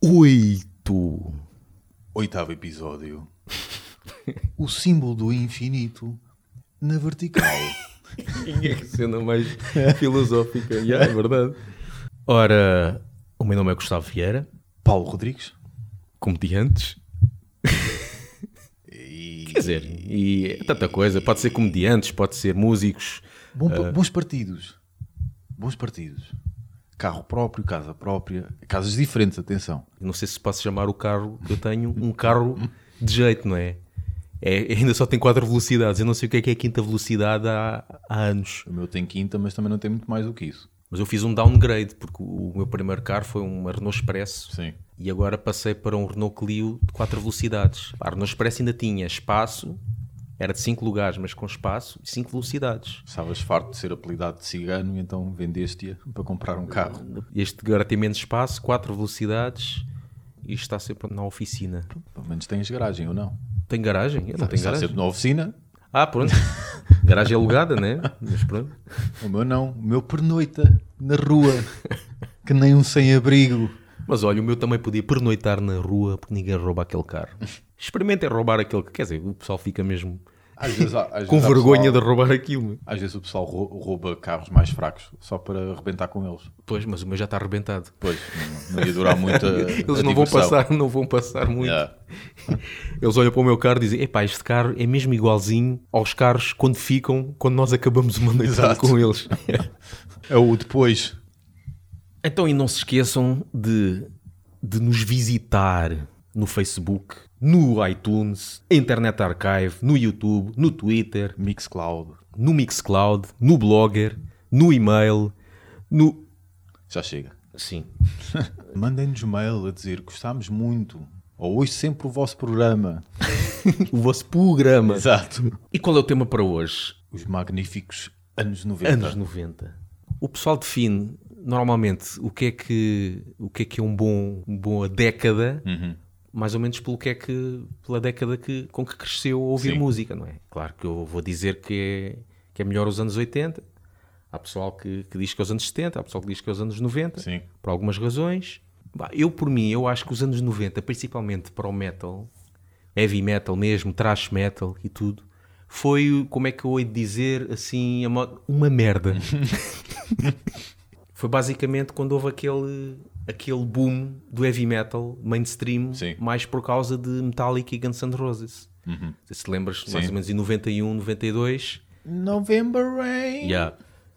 Oito. Oitavo episódio. o símbolo do infinito na vertical. Que cena mais filosófica. Yeah, é verdade. Ora, o meu nome é Gustavo Vieira, Paulo Rodrigues. comediantes. E... Quer dizer, e é tanta coisa. Pode ser comediantes, pode ser músicos. Bom- Bons partidos. Bons partidos. Carro próprio, casa própria. Casas diferentes, atenção. Não sei se posso chamar o carro que eu tenho um carro de jeito, não é? É ainda só tem quatro velocidades. Eu não sei o que é que é a quinta velocidade há, há anos. O meu tem quinta, mas também não tem muito mais do que isso. Mas eu fiz um downgrade, porque o meu primeiro carro foi uma Renault Expresso. Sim. E agora passei para um Renault Clio de 4 velocidades. A Renault Expresso ainda tinha espaço, era de 5 lugares, mas com espaço e 5 velocidades. Estavas farto de ser apelidado de cigano e então vendeste-a para comprar um carro. Este agora tem menos espaço, 4 velocidades e está sempre na oficina. Pelo menos tens garagem ou não? Tem garagem? Eu não tenho Está garagem. sempre na oficina. Ah, pronto. garagem alugada, né? Mas pronto. O meu não. O meu pernoita na rua. que nem um sem-abrigo. Mas olha, o meu também podia pernoitar na rua porque ninguém rouba aquele carro. Experimentem roubar aquele. Quer dizer, o pessoal fica mesmo Às vezes, às com vezes vergonha pessoal- de roubar aquilo. Às vezes o pessoal rou- rouba carros mais fracos só para arrebentar com eles. Pois, mas o meu já está arrebentado. Pois, não, não ia durar muito a, Eles a não vão, passar, não vão passar muito. Yeah. Eles olham para o meu carro e dizem: Epá, este carro é mesmo igualzinho aos carros quando ficam, quando nós acabamos uma noite com eles. É o depois. então, e não se esqueçam de, de nos visitar no Facebook, no iTunes, Internet Archive, no YouTube, no Twitter, Mixcloud. no Mixcloud, no Blogger, no e-mail, no. Já chega. Sim. Mandem-nos mail a dizer gostámos muito. Ou ouço sempre o vosso programa. O vosso programa. Exato. E qual é o tema para hoje? Os magníficos anos 90. Anos 90. O pessoal define normalmente o que é que, o que, é, que é um bom, uma boa década, mais ou menos pelo que é que, pela década que, com que cresceu a ouvir Sim. música, não é? Claro que eu vou dizer que é, que é melhor os anos 80. Há pessoal que, que diz que é os anos 70, há pessoal que diz que é os anos 90, Sim. por algumas razões. Eu, por mim, eu acho que os anos 90, principalmente para o metal, heavy metal mesmo, thrash metal e tudo, foi, como é que eu hei de dizer, assim, uma merda. foi basicamente quando houve aquele, aquele boom do heavy metal mainstream, Sim. mais por causa de Metallica e Guns N' Roses. Não sei se te lembras, mais ou menos em 91, 92, November Rain. Yeah.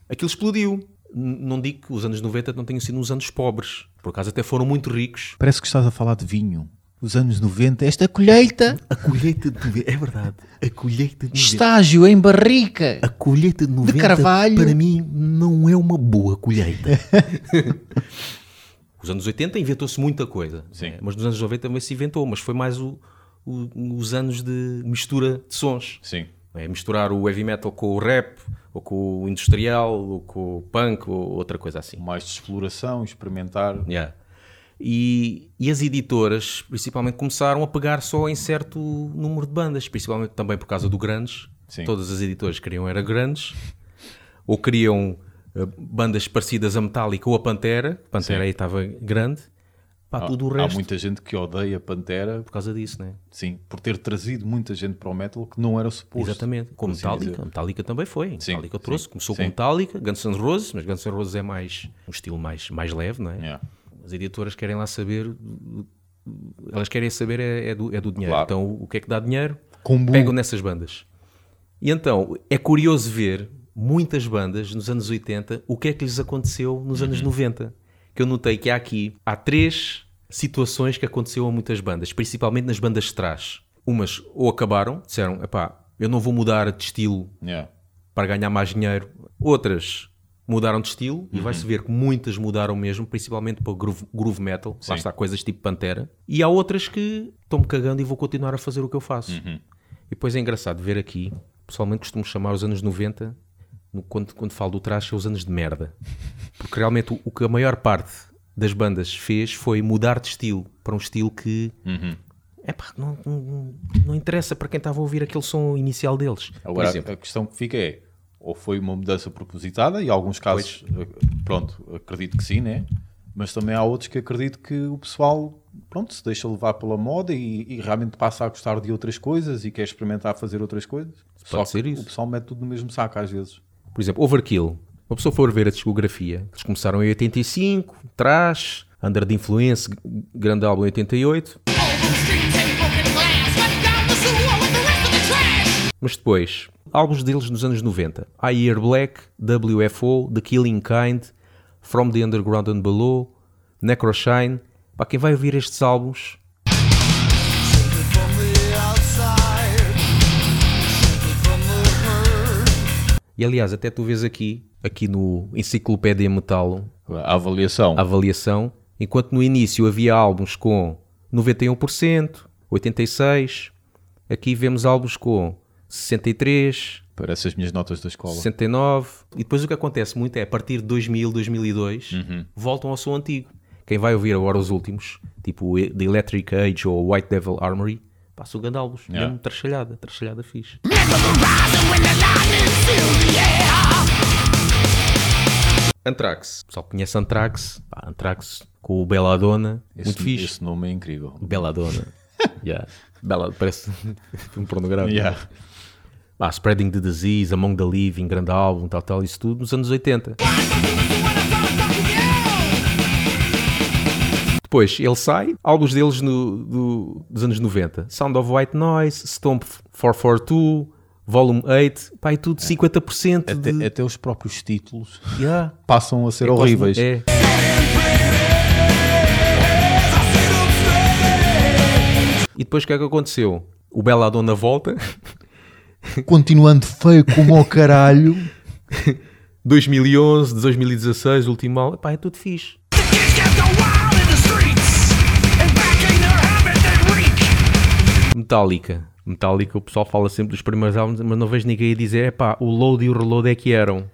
Aquilo explodiu. Não digo que os anos 90 não tenham sido uns anos pobres. Por acaso até foram muito ricos. Parece que estás a falar de vinho. Os anos 90, esta colheita, A colheita de 90, é verdade. A colheita de 90. estágio em barrica. A colheita de 90 carvalho. para mim não é uma boa colheita. os anos 80 inventou-se muita coisa. Sim. né? Mas nos anos 90 também se inventou. Mas foi mais o- o- os anos de mistura de sons. Sim. É misturar o heavy metal com o rap, ou com o industrial, ou com o punk, ou outra coisa assim. Mais de exploração, experimentar. Yeah. E, e as editoras, principalmente, começaram a pegar só em certo número de bandas, principalmente também por causa do grandes. Sim. Todas as editoras queriam era grandes, ou queriam bandas parecidas a Metallica ou a Pantera. Pantera Sim. aí estava grande. Para tudo o Há resto, muita gente que odeia Pantera, por causa disso, né? sim, por ter trazido muita gente para o metal que não era suposto. Exatamente. Como Metallica. dizer. Metallica também foi. Sim, Metallica trouxe. sim, Começou sim. com Metallica, Guns N' Roses, mas Guns N' Roses é mais um estilo mais, mais leve, não é? Yeah. As editoras querem lá saber, elas querem saber é, é do, é do dinheiro. Claro. Então, o que é que dá dinheiro? Combo. Pegam nessas bandas. E então, é curioso ver muitas bandas nos anos 80, o que é que lhes aconteceu nos Uhum. anos 90. Que eu notei que há aqui, há três situações que aconteceu a muitas bandas, principalmente nas bandas de trás. Umas ou acabaram, disseram, epá, eu não vou mudar de estilo Yeah. para ganhar mais dinheiro. Outras mudaram de estilo e Uhum. vai-se ver que muitas mudaram mesmo, principalmente para o groove, groove metal. Lá Sim. está coisas tipo Pantera. E há outras que estão-me cagando e vou continuar a fazer o que eu faço. Uhum. E depois é engraçado ver aqui pessoalmente costumo chamar os anos 90, no- quando, quando falo do trash, são os anos de merda. Porque realmente o, o que a maior parte das bandas fez foi mudar de estilo para um estilo que epá, não, não, não interessa para quem estava a ouvir aquele som inicial deles. Agora, a questão que fica é, ou foi uma mudança propositada, e alguns casos, eh, pronto, acredito que sim, né? Mas também há outros que acredito que o pessoal, pronto, se deixa levar pela moda e, e realmente passa a gostar de outras coisas e quer experimentar fazer outras coisas. Só ser isso. o pessoal mete tudo no mesmo saco às vezes. Por exemplo, Overkill. Uma pessoa for ver a discografia, eles começaram em 85, Trash, Under the Influence, grande álbum em 88, Mas depois, álbuns deles nos anos 90. I Hear Black, WFO, The Killing Kind, From the Underground and Below, Necroshine. Para quem vai ouvir estes álbuns, e aliás, até tu vês aqui, aqui no Enciclopédia Metal, A avaliação. a avaliação, enquanto no início havia álbuns com 91%, 86%, aqui vemos álbuns com 63%, Parece as minhas notas da escola. 69. E depois o que acontece muito é a partir de 2000, 2002, voltam ao som antigo. Quem vai ouvir agora os últimos, tipo o The Electric Age ou White Devil Armory, passa o Gandalbos. Yeah. Mesmo trachalhada, trachalhada fixe. Anthrax. O pessoal conhece Anthrax. Pá, Anthrax com o Belladonna. Esse, muito fixe. esse nome é incrível. Belladonna. yeah. Bela, parece um pornográfico. Yeah. Ah, Spreading the Disease, Among the Living, grande álbum, tal, tal, isso tudo nos anos 80. Depois ele sai, álbuns deles no, do- dos anos 90. Sound of White Noise, Stomp 442, Volume 8, pá, e tudo 50% Até, de... até os próprios títulos Yeah. passam a ser Quase- horríveis. É. E depois o que é que aconteceu? O Belladonna volta, Continuando feio como o caralho. 2011, 2016, o último álbum, pá, é tudo fixe. Metallica. Metallica, o pessoal fala sempre dos primeiros álbuns, mas não vejo ninguém a dizer, é pá, o load e o reload é que eram.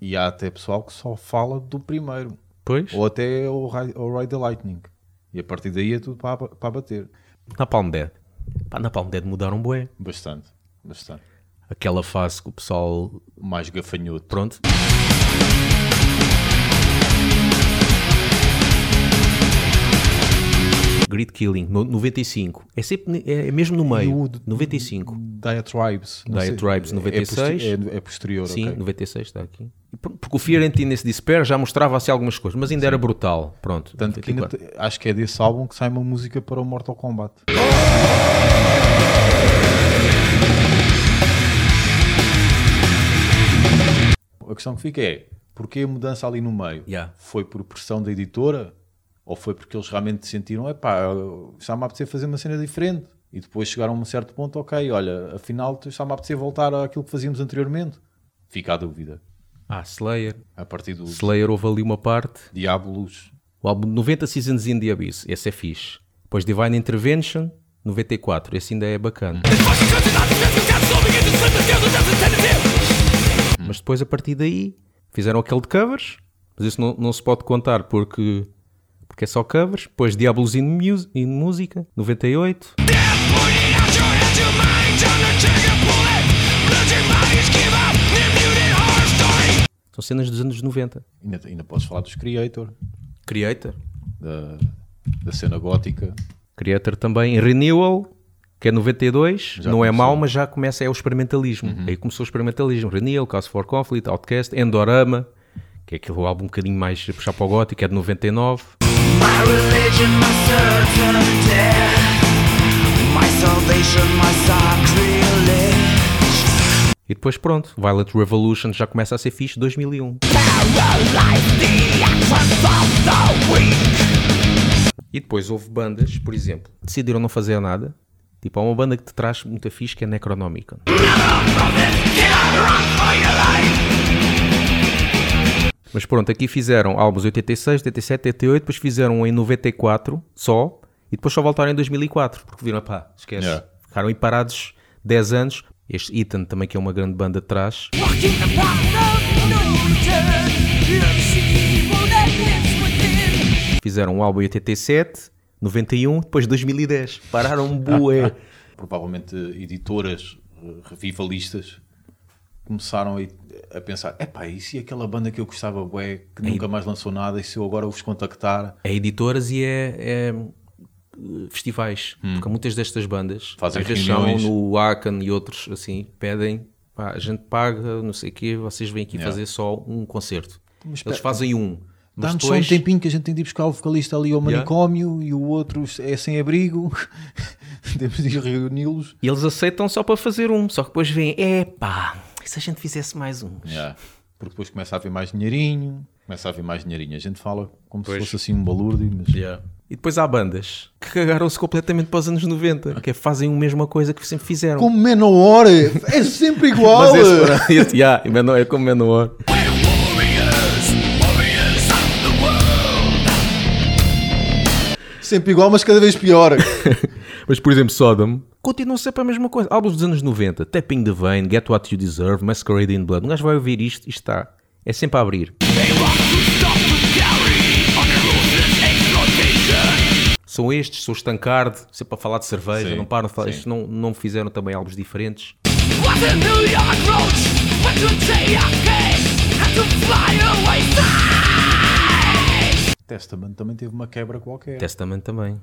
E há até pessoal que só fala do primeiro. Pois, Ou até o, o Ride the Lightning. E a partir daí é tudo para, para bater. na Palm Dead. Pá, na Palm Dead mudaram bué. Bastante. Bastante. Aquela fase que o pessoal, Mais gafanhoto. pronto, Grid Killing, no, 95. É sempre, é, é mesmo no meio. o de- 95. Diatribes. Diatribes, É 96. poster- É, é posterior, Sim, ok. 96 está aqui. Por- Porque o Fear and Nesse Despair já mostrava assim algumas coisas, mas ainda era brutal. Pronto. Tanto que ainda 94. te- acho que é desse álbum que sai uma música para o Mortal Kombat. A questão que fica é, porquê a mudança ali no meio? Yeah. Foi por pressão da editora? Ou foi porque eles realmente sentiram, epá, está-me a apetecer fazer uma cena diferente? E depois chegaram a um certo ponto, ok, olha, afinal está-me a apetecer voltar àquilo que fazíamos anteriormente? Fica a dúvida. Ah, Slayer. A partir do Slayer houve ali uma parte. Diabolos, O álbum 90 Seasons in the Abyss. Esse é fixe. Depois Divine Intervention, 94. Esse ainda é bacana. Mas depois, a partir daí, fizeram aquele de covers. Mas isso não, não se pode contar porque, porque é só covers. Depois Diablos in, Mus in Música, 98. São cenas dos anos 90. ainda, ainda podes falar dos Creator, Creator. da, da cena gótica. Creator também. Renewal, que é 92. Já não é começou. mau, mas já começa é o experimentalismo. Aí começou o experimentalismo. Renewal, Cause for Conflict, Outcast, Endorama, que é aquele álbum um bocadinho mais puxar para o gótico, é de 99. E depois pronto, Violent Revolution já começa a ser fixe 2001. E depois houve bandas, por exemplo, decidiram não fazer nada. Tipo, há uma banda que te traz muita fixe que é Necronomicon. Mas pronto, aqui fizeram álbuns 86, 87, 88, depois fizeram um em 94 só, E depois só voltaram em 2004, porque viram, pá, esquece. Yeah. Ficaram aí parados 10 anos. Este Ethan também, que é uma grande banda de trás. Walking upon no return, you see evil that lives within. Fizeram um álbum em 87, 91, depois 2010. Pararam bué. Provavelmente editoras eh, revivalistas começaram a, a pensar: epá, e se aquela banda que eu gostava, bué, que nunca mais lançou nada, e se eu agora os contactar? É editoras e é, é, eh, festivais. Porque muitas destas bandas Hum. Fazem às no Akan e outros assim, pedem, pá, a gente paga, não sei o quê, vocês vêm aqui Yeah. fazer só um concerto. Mas Eles fazem um. Dá-nos só um depois, tempinho que a gente tem de ir buscar o vocalista ali ao Yeah. manicômio e o outro é sem abrigo. Temos de ir reuni-los. e eles aceitam só para fazer um. Só que depois vêm, epá, e se a gente fizesse mais um? Yeah. Porque depois começa a haver mais dinheirinho, começa a haver mais dinheirinho. A gente fala como Pois. se fosse assim um balúrdio, mas E depois há bandas que cagaram-se completamente para os anos 90, que é, fazem a mesma coisa que sempre fizeram. como Menor, é sempre igual. Mas esse, esse, yeah, e Menor- é como Menor. Sempre igual, mas cada vez pior. Mas, por exemplo, Sodom continua sempre a mesma coisa. Álbuns dos anos 90, Tapping the Vein, Get What You Deserve, Masquerade in Blood. Um gajo vai ouvir isto e está. É sempre a abrir. São estes, sou Stancard, sempre a falar de cerveja, Sim, não param de falar. Estes não, não fizeram também álbuns diferentes. What Testament também teve uma quebra qualquer. Testament também.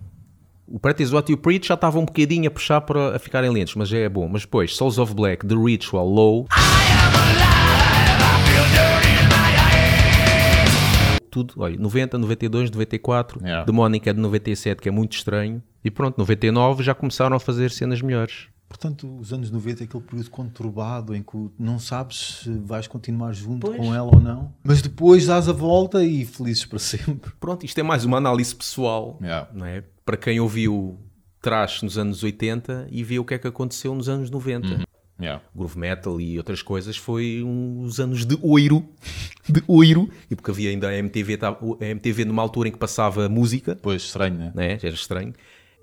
O Practice What You Preach já estava um bocadinho a puxar para a ficarem lentos, mas já é bom. Mas depois, Souls of Black, The Ritual, Low. Tudo, olha, 90, 92, 94. Yeah. Demonic é de 97, que é muito estranho. E pronto, 99 já começaram a fazer cenas melhores. Portanto, os anos 90 é aquele período conturbado em que não sabes se vais continuar junto Pois. com ela ou não. Mas depois dás a volta e felizes para sempre. Pronto, isto é mais uma análise pessoal, Yeah. não é? Para quem ouviu trash nos anos 80 e viu o que é que aconteceu nos anos 90. Yeah. groove metal e outras coisas foi uns anos de oiro, de oiro, e porque havia ainda a MTV, a MTV numa altura em que passava música, Pois, estranho, né? né? era estranho.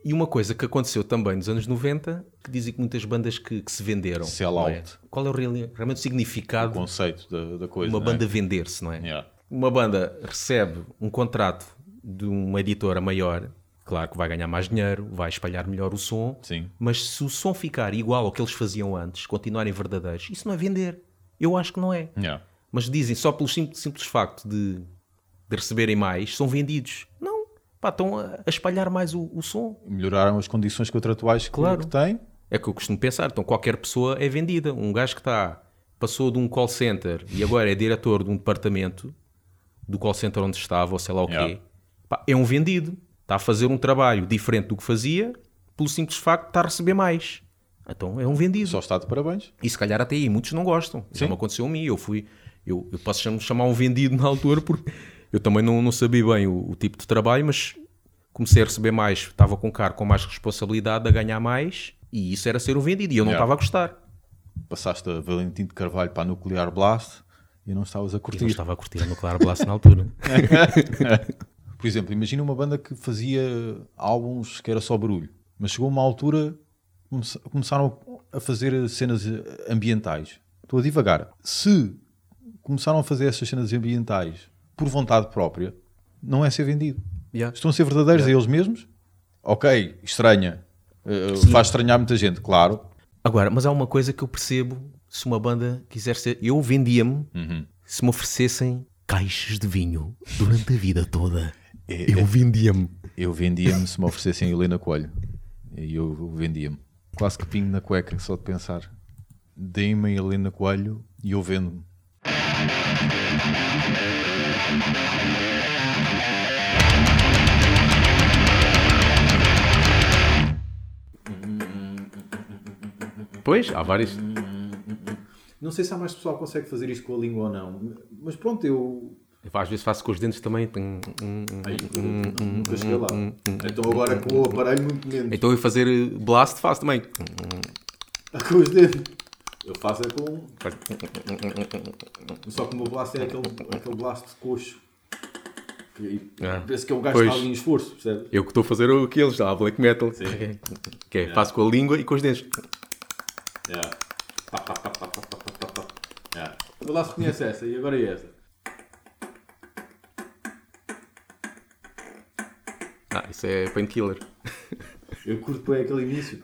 E uma coisa que aconteceu também nos anos 90, que dizem que muitas bandas que, que se venderam. Sell é? out. Qual é o realmente o O significado conceito da, da coisa. uma é? banda vender-se, não é? Yeah. Uma banda recebe um contrato de uma editora maior, claro que vai ganhar mais dinheiro, vai espalhar melhor o som, Sim. mas se o som ficar igual ao que eles faziam antes, continuarem verdadeiros, isso não é vender. Eu acho que não é. Yeah. Mas dizem só pelo simples, simples facto de, de receberem mais, são vendidos. Não. Pá, estão a, espalhar mais o, o som. Melhoraram as condições contratuais que, Claro. que tem. É que eu costumo pensar. Então qualquer pessoa é vendida. Um gajo que está, passou de um call center e agora é diretor de um departamento do call center onde estava, ou sei lá o quê, Yeah. pá, é um vendido. Está a fazer um trabalho diferente do que fazia, pelo simples facto de estar a receber mais. Então é um vendido. Só está de parabéns. E se calhar até aí muitos não gostam. Já Sim. me aconteceu a mim. Eu fui, eu, eu posso cham- chamar um vendido na altura porque eu também não, não sabia bem o, o tipo de trabalho, mas comecei a receber mais, estava com um cargo com mais responsabilidade, a ganhar mais, e isso era ser um vendido. E eu não Yeah. estava a gostar. Passaste a Valentim de Carvalho para a Nuclear Blast e não estavas a E não curtir. estava a curtir a Nuclear Blast na altura. Por exemplo, imagina uma banda que fazia álbuns que era só barulho, mas chegou uma altura come- começaram a fazer cenas ambientais. Estou a divagar. Se começaram a fazer essas cenas ambientais por vontade própria, não é ser vendido. Yeah. Estão a ser verdadeiros a eles mesmos? Ok, estranha. Eh, faz estranhar muita gente, claro. Agora, mas há uma coisa que eu percebo: se uma banda quiser ser. Eu vendia-me se me oferecessem caixas de vinho durante a vida toda. É- Eu vendia-me. Eu vendia-me se me oferecessem Helena Coelho. E eu vendia-me. Quase que pingo na cueca, só de pensar. Deem-me a Helena Coelho e eu vendo-me. Pois, há vários. Não sei se há mais pessoal que consegue fazer isto com a língua ou não. Mas pronto, eu. Eu às vezes faço com os dentes também. Nunca cheguei lá. Então agora com o aparelho muito menos. Então eu fazer blast faço também. Com os dedos. Eu faço é com. Só que o meu blast é aquele, aquele blast de coxo. que, Ah, Penso que é o gajo pois. que está ali em esforço, percebe? Eu que estou a fazer o que eles, lá, black metal. Que é, faço com a língua e com os dentes. Yeah. Pá, pá, pá, pá, pá, pá, pá, pá. Yeah. Vou lá reconhece essa e agora é essa. Ah, isso é painkiller. Eu curto bem aquele início.